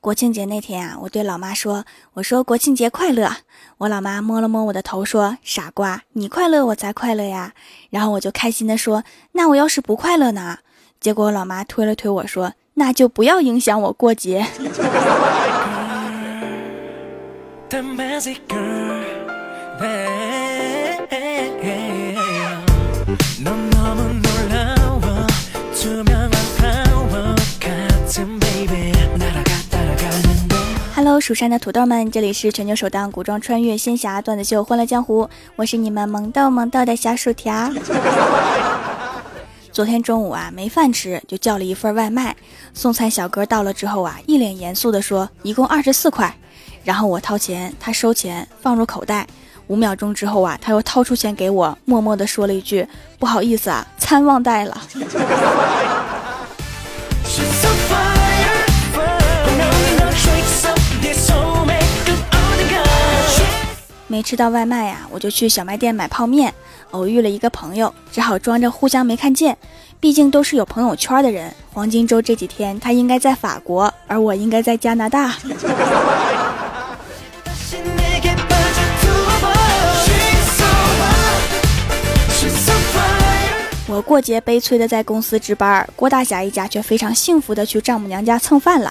国庆节那天啊，我对老妈说：“我说国庆节快乐。”我老妈摸了摸我的头说：“傻瓜，你快乐我才快乐呀。”然后我就开心的说：“那我要是不快乐呢？”结果我老妈推了推我说：“那就不要影响我过节。” Hello，蜀山的土豆们，这里是全球首档古装穿越仙侠段子秀《欢乐江湖》，我是你们萌豆萌豆的小薯条。昨天中午啊，没饭吃，就叫了一份外卖。送餐小哥到了之后啊，一脸严肃的说：“一共二十四块。”然后我掏钱，他收钱，放入口袋。五秒钟之后啊，他又掏出钱给我，默默的说了一句：“不好意思啊，餐忘带了。”没吃到外卖呀，我就去小卖店买泡面。偶遇了一个朋友，只好装着互相没看见。毕竟都是有朋友圈的人。黄金周这几天，他应该在法国，而我应该在加拿大。我过节悲催的在公司值班，郭大侠一家却非常幸福的去丈母娘家蹭饭了。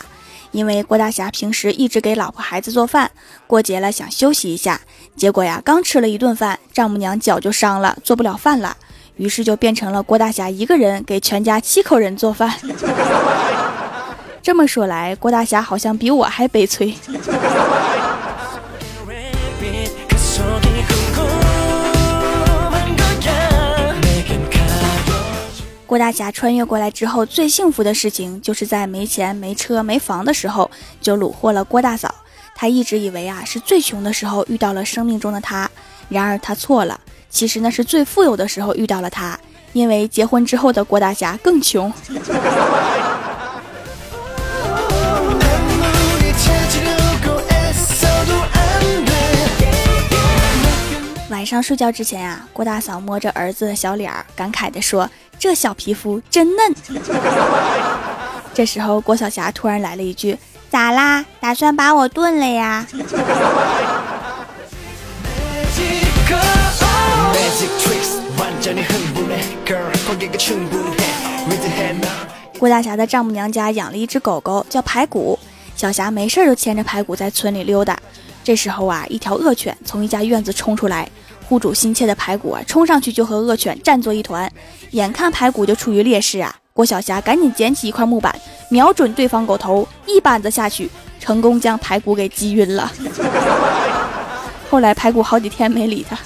因为郭大侠平时一直给老婆孩子做饭，过节了想休息一下，结果呀，刚吃了一顿饭，丈母娘脚就伤了，做不了饭了，于是就变成了郭大侠一个人给全家七口人做饭。这么说来，郭大侠好像比我还悲催。郭大侠穿越过来之后，最幸福的事情就是在没钱、没车、没房的时候就虏获了郭大嫂。他一直以为啊是最穷的时候遇到了生命中的他，然而他错了，其实那是最富有的时候遇到了他，因为结婚之后的郭大侠更穷。晚上睡觉之前啊，郭大嫂摸着儿子的小脸儿，感慨地说：“这小皮肤真嫩。”这时候，郭晓霞突然来了一句：“咋啦？打算把我炖了呀？”郭大侠的丈母娘家养了一只狗狗，叫排骨。小霞没事就牵着排骨在村里溜达。这时候啊，一条恶犬从一家院子冲出来，护主心切的排骨啊，冲上去就和恶犬战作一团。眼看排骨就处于劣势啊，郭晓霞赶紧捡起一块木板，瞄准对方狗头，一板子下去，成功将排骨给击晕了。后来排骨好几天没理他。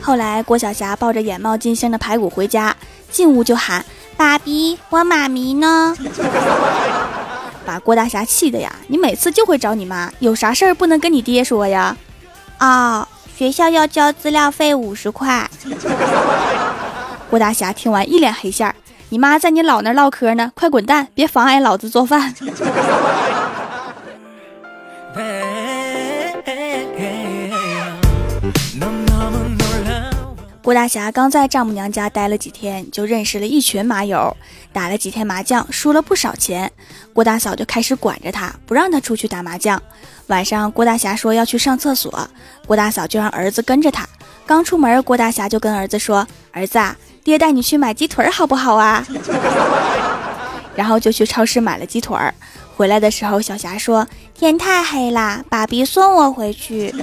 后来，郭晓霞抱着眼冒金星的排骨回家，进屋就喊：“爸比，我妈咪呢？” 把郭大侠气的呀！你每次就会找你妈，有啥事儿不能跟你爹说呀？啊，学校要交资料费五十块。郭大侠听完一脸黑线儿：“你妈在你姥那唠嗑呢，快滚蛋，别妨碍老子做饭。”郭大侠刚在丈母娘家待了几天，就认识了一群麻友，打了几天麻将，输了不少钱。郭大嫂就开始管着他，不让他出去打麻将。晚上，郭大侠说要去上厕所，郭大嫂就让儿子跟着他。刚出门，郭大侠就跟儿子说：“儿子啊，爹带你去买鸡腿好不好啊？” 然后就去超市买了鸡腿。回来的时候，小霞说：“天太黑了，爸比送我回去。”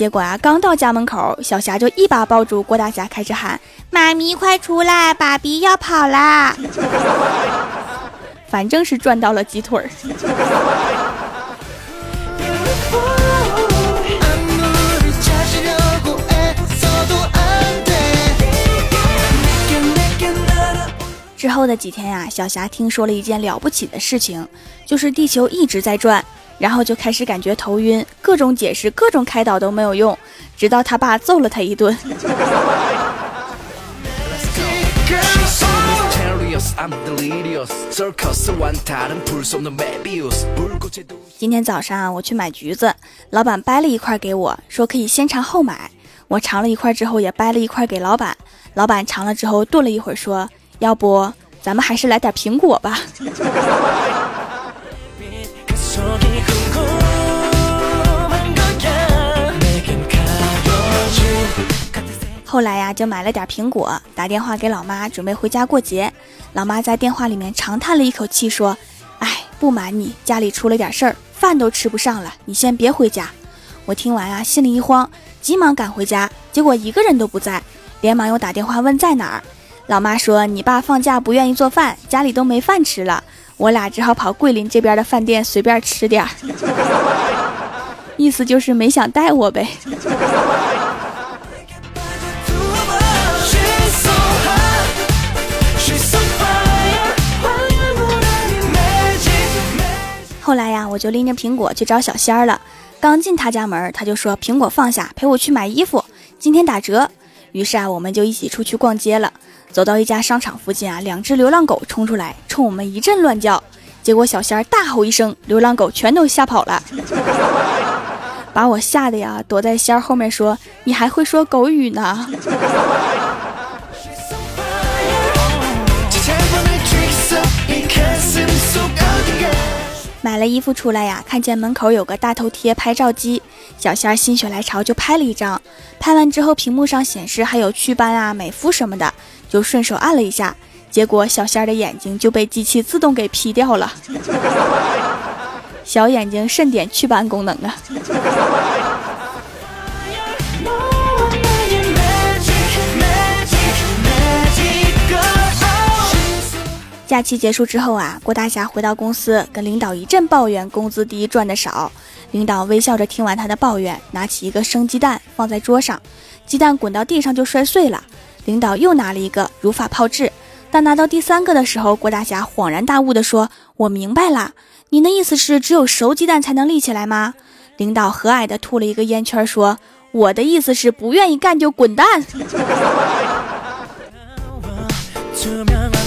结果啊，刚到家门口，小霞就一把抱住郭大侠，开始喊：“妈咪，快出来，爸比要跑啦！” 反正是赚到了鸡腿儿。之后的几天呀，小霞听说了一件了不起的事情，就是地球一直在转。然后就开始感觉头晕，各种解释、各种开导都没有用，直到他爸揍了他一顿。今天早上我去买橘子，老板掰了一块给我，说可以先尝后买。我尝了一块之后，也掰了一块给老板。老板尝了之后，顿了一会儿，说：“要不咱们还是来点苹果吧。”后来呀，就买了点苹果，打电话给老妈，准备回家过节。老妈在电话里面长叹了一口气，说：“哎，不瞒你，家里出了点事儿，饭都吃不上了，你先别回家。”我听完啊，心里一慌，急忙赶回家，结果一个人都不在，连忙又打电话问在哪儿。老妈说：“你爸放假不愿意做饭，家里都没饭吃了，我俩只好跑桂林这边的饭店随便吃点儿。”意思就是没想带我呗。就拎着苹果去找小仙儿了。刚进他家门，他就说：“苹果放下，陪我去买衣服，今天打折。”于是啊，我们就一起出去逛街了。走到一家商场附近啊，两只流浪狗冲出来，冲我们一阵乱叫。结果小仙儿大吼一声，流浪狗全都吓跑了，把我吓得呀，躲在仙儿后面说：“你还会说狗语呢。”买了衣服出来呀，看见门口有个大头贴拍照机，小仙儿心血来潮就拍了一张。拍完之后，屏幕上显示还有祛斑啊、美肤什么的，就顺手按了一下，结果小仙儿的眼睛就被机器自动给 P 掉了。小眼睛慎点祛斑功能啊！假期结束之后啊，郭大侠回到公司，跟领导一阵抱怨工资低赚的少。领导微笑着听完他的抱怨，拿起一个生鸡蛋放在桌上，鸡蛋滚到地上就摔碎了。领导又拿了一个，如法炮制。但拿到第三个的时候，郭大侠恍然大悟地说：“我明白了，您的意思是只有熟鸡蛋才能立起来吗？”领导和蔼地吐了一个烟圈，说：“我的意思是不愿意干就滚蛋。”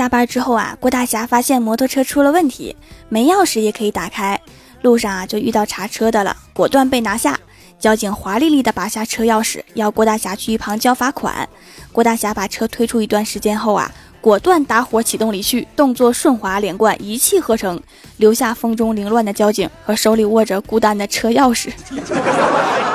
下班之后啊，郭大侠发现摩托车出了问题，没钥匙也可以打开。路上啊，就遇到查车的了，果断被拿下。交警华丽丽的拔下车钥匙，要郭大侠去一旁交罚款。郭大侠把车推出一段时间后啊，果断打火启动离去，动作顺滑连贯，一气呵成，留下风中凌乱的交警和手里握着孤单的车钥匙。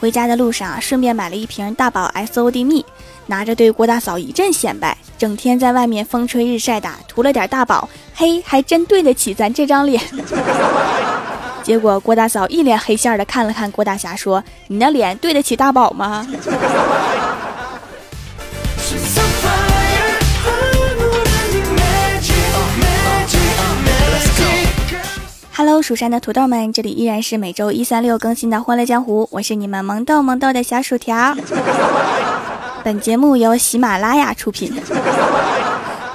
回家的路上，顺便买了一瓶大宝 S O D 蜜，拿着对郭大嫂一阵显摆。整天在外面风吹日晒的，涂了点大宝，嘿，还真对得起咱这张脸。结果郭大嫂一脸黑线的看了看郭大侠，说：“你那脸对得起大宝吗？” Hello，蜀山的土豆们，这里依然是每周一、三、六更新的《欢乐江湖》，我是你们萌豆萌豆的小薯条。本节目由喜马拉雅出品。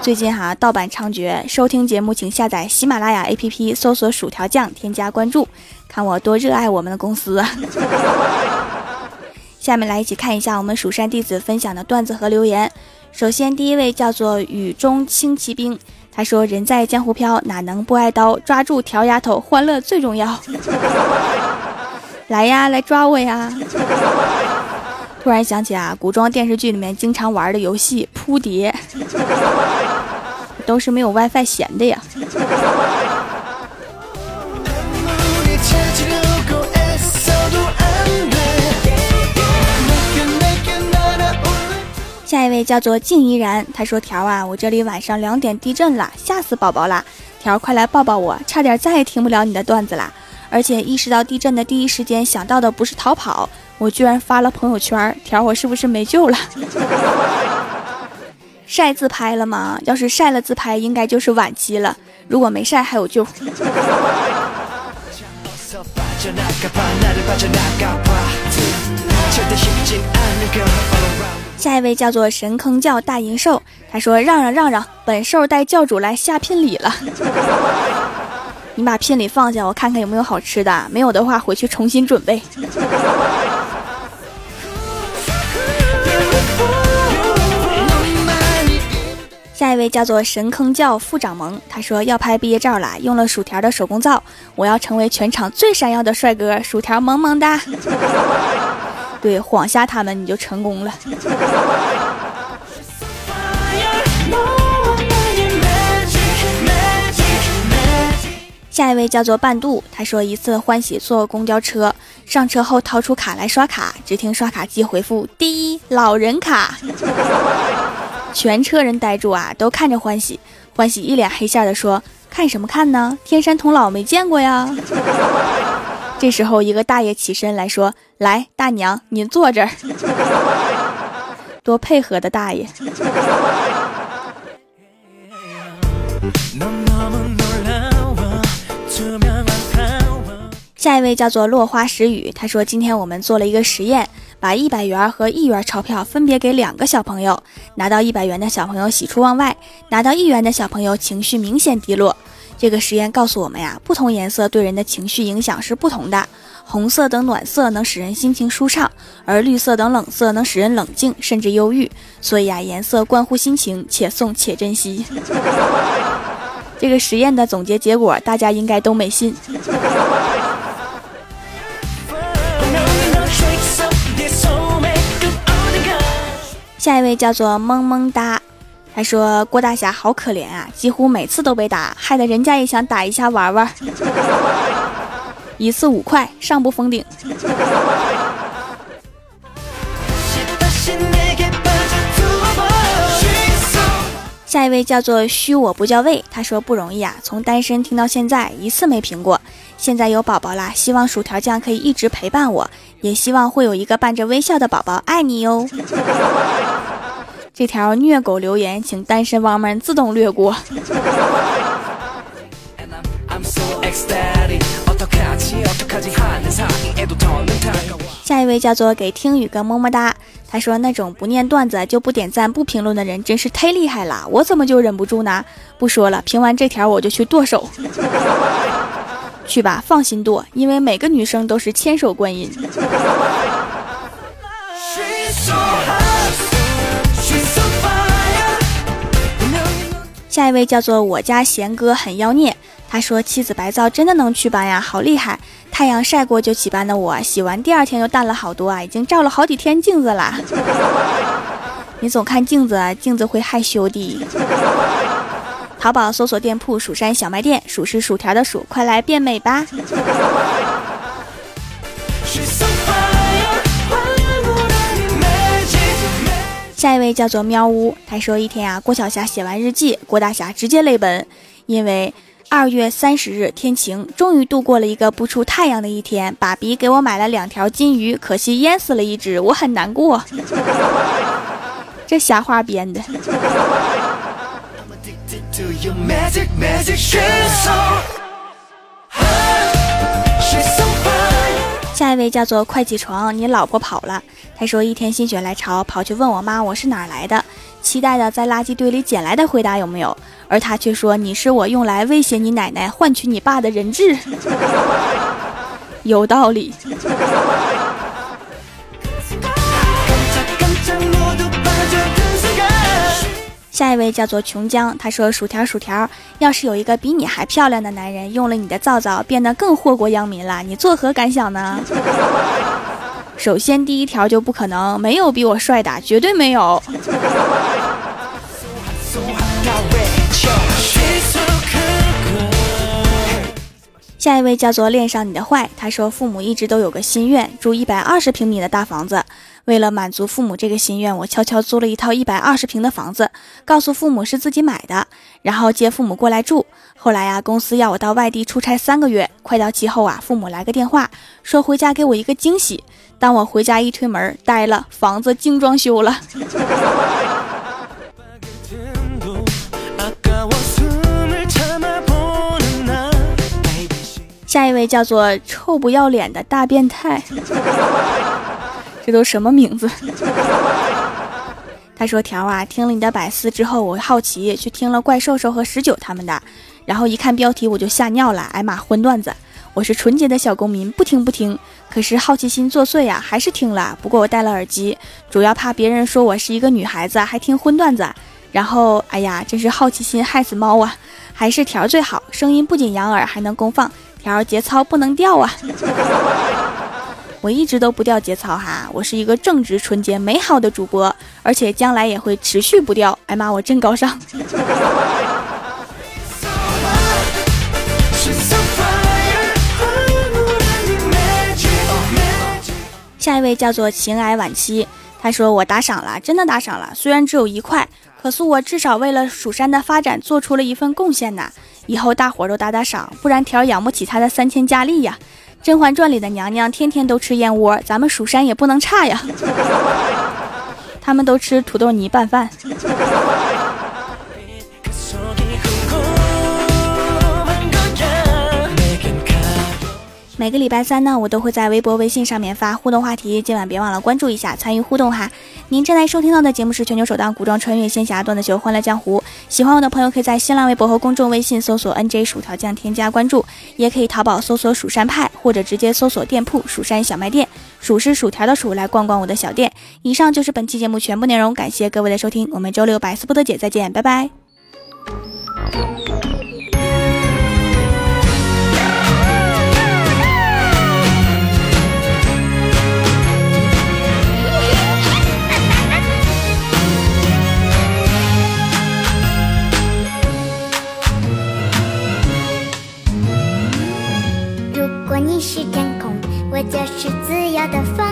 最近哈盗版猖獗，收听节目请下载喜马拉雅 APP，搜索“薯条酱”，添加关注，看我多热爱我们的公司。下面来一起看一下我们蜀山弟子分享的段子和留言。首先，第一位叫做雨中轻骑兵。他说：“人在江湖飘，哪能不挨刀？抓住条丫头，欢乐最重要。来呀，来抓我呀！”突然想起啊，古装电视剧里面经常玩的游戏扑蝶，都是没有 WiFi 闲的呀。下一位叫做静怡然，他说：“条啊，我这里晚上两点地震了，吓死宝宝了。条，快来抱抱我，差点再也听不了你的段子啦。而且意识到地震的第一时间想到的不是逃跑，我居然发了朋友圈。条，我是不是没救了？晒自拍了吗？要是晒了自拍，应该就是晚期了。如果没晒，还有救。”下一位叫做神坑教大银兽，他说：“让让让让，本兽带教主来下聘礼了。你把聘礼放下，我看看有没有好吃的。没有的话，回去重新准备。”下一位叫做神坑教副掌门，他说要拍毕业照了，用了薯条的手工皂，我要成为全场最闪耀的帅哥，薯条萌萌哒。对，晃瞎他们你就成功了。下一位叫做半渡，他说一次欢喜坐公交车，上车后掏出卡来刷卡，只听刷卡机回复：第一老人卡。全车人呆住啊，都看着欢喜。欢喜一脸黑线的说：“看什么看呢？天山童姥没见过呀。”这时候，一个大爷起身来说：“来，大娘，您坐这儿。”多配合的大爷。下一位叫做落花时雨，他说：“今天我们做了一个实验。”把一百元和一元钞票分别给两个小朋友，拿到一百元的小朋友喜出望外，拿到一元的小朋友情绪明显低落。这个实验告诉我们呀，不同颜色对人的情绪影响是不同的。红色等暖色能使人心情舒畅，而绿色等冷色能使人冷静甚至忧郁。所以啊，颜色关乎心情，且送且珍惜。这个实验的总结结果，大家应该都没信。下一位叫做萌萌哒，他说郭大侠好可怜啊，几乎每次都被打，害得人家也想打一下玩玩。一次五块，上不封顶。下一位叫做虚我不叫魏，他说不容易啊，从单身听到现在一次没评过，现在有宝宝啦，希望薯条酱可以一直陪伴我，也希望会有一个伴着微笑的宝宝，爱你哟。这条虐狗留言，请单身汪们自动略过。下一位叫做给听雨哥么么哒，他说那种不念段子就不点赞不评论的人真是太厉害了，我怎么就忍不住呢？不说了，评完这条我就去剁手。去吧，放心剁，因为每个女生都是千手观音。下一位叫做我家贤哥很妖孽，他说妻子白皂真的能祛斑呀，好厉害！太阳晒过就起斑的我，洗完第二天就淡了好多啊，已经照了好几天镜子了。你总看镜子，镜子会害羞的。淘宝搜索店铺“蜀山小卖店”，薯是薯条的薯，快来变美吧！下一位叫做喵呜，他说一天啊，郭晓霞写完日记，郭大侠直接泪奔，因为二月三十日天晴，终于度过了一个不出太阳的一天。爸比给我买了两条金鱼，可惜淹死了一只，我很难过。这瞎话编的。下一位叫做快起床，你老婆跑了。他说一天心血来潮，跑去问我妈我是哪来的，期待的在垃圾堆里捡来的回答有没有？而他却说你是我用来威胁你奶奶、换取你爸的人质。有道理。下一位叫做琼江，他说：“薯条薯条，要是有一个比你还漂亮的男人用了你的皂皂，变得更祸国殃民了，你作何感想呢？” 首先，第一条就不可能，没有比我帅的，绝对没有。下一位叫做恋上你的坏，他说：“父母一直都有个心愿，住一百二十平米的大房子。”为了满足父母这个心愿，我悄悄租了一套一百二十平的房子，告诉父母是自己买的，然后接父母过来住。后来呀，公司要我到外地出差三个月，快到期后啊，父母来个电话，说回家给我一个惊喜。当我回家一推门，呆了，房子精装修了。下一位叫做臭不要脸的大变态。这都什么名字？他说：“条啊，听了你的百思之后，我好奇去听了怪兽兽和十九他们的，然后一看标题我就吓尿了。哎妈，荤段子！我是纯洁的小公民，不听不听。可是好奇心作祟呀，还是听了。不过我戴了耳机，主要怕别人说我是一个女孩子还听荤段子。然后，哎呀，真是好奇心害死猫啊！还是条最好，声音不仅养耳，还能公放。条节操不能掉啊！”我一直都不掉节操哈，我是一个正直、纯洁、美好的主播，而且将来也会持续不掉。哎妈，我真高尚。下一位叫做情爱晚期，他说我打赏了，真的打赏了，虽然只有一块，可是我至少为了蜀山的发展做出了一份贡献呐。以后大伙都打打赏，不然条养不起他的三千佳丽呀。《甄嬛传》里的娘娘天天都吃燕窝，咱们蜀山也不能差呀。他们都吃土豆泥拌饭。每个礼拜三呢，我都会在微博、微信上面发互动话题，今晚别忘了关注一下，参与互动哈。您正在收听到的节目是全球首档古装穿越仙侠段子秀《欢乐江湖》，喜欢我的朋友可以在新浪微博和公众微信搜索 “nj 薯条酱”添加关注，也可以淘宝搜索“蜀山派”或者直接搜索店铺“蜀山小卖店”，薯是薯条的薯，来逛逛我的小店。以上就是本期节目全部内容，感谢各位的收听，我们周六百思不得姐再见，拜拜。你是天空，我就是自由的风，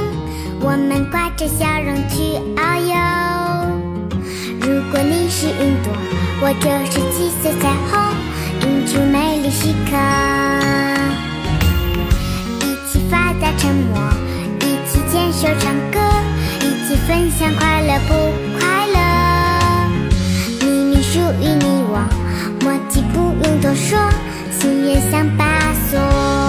我们挂着笑容去遨游。如果你是云朵，我就是七色彩虹，映出美丽时刻。一起发呆沉默，一起牵手唱歌，一起分享快乐不快乐？秘密属于你我，默契不用多说，心愿像把锁。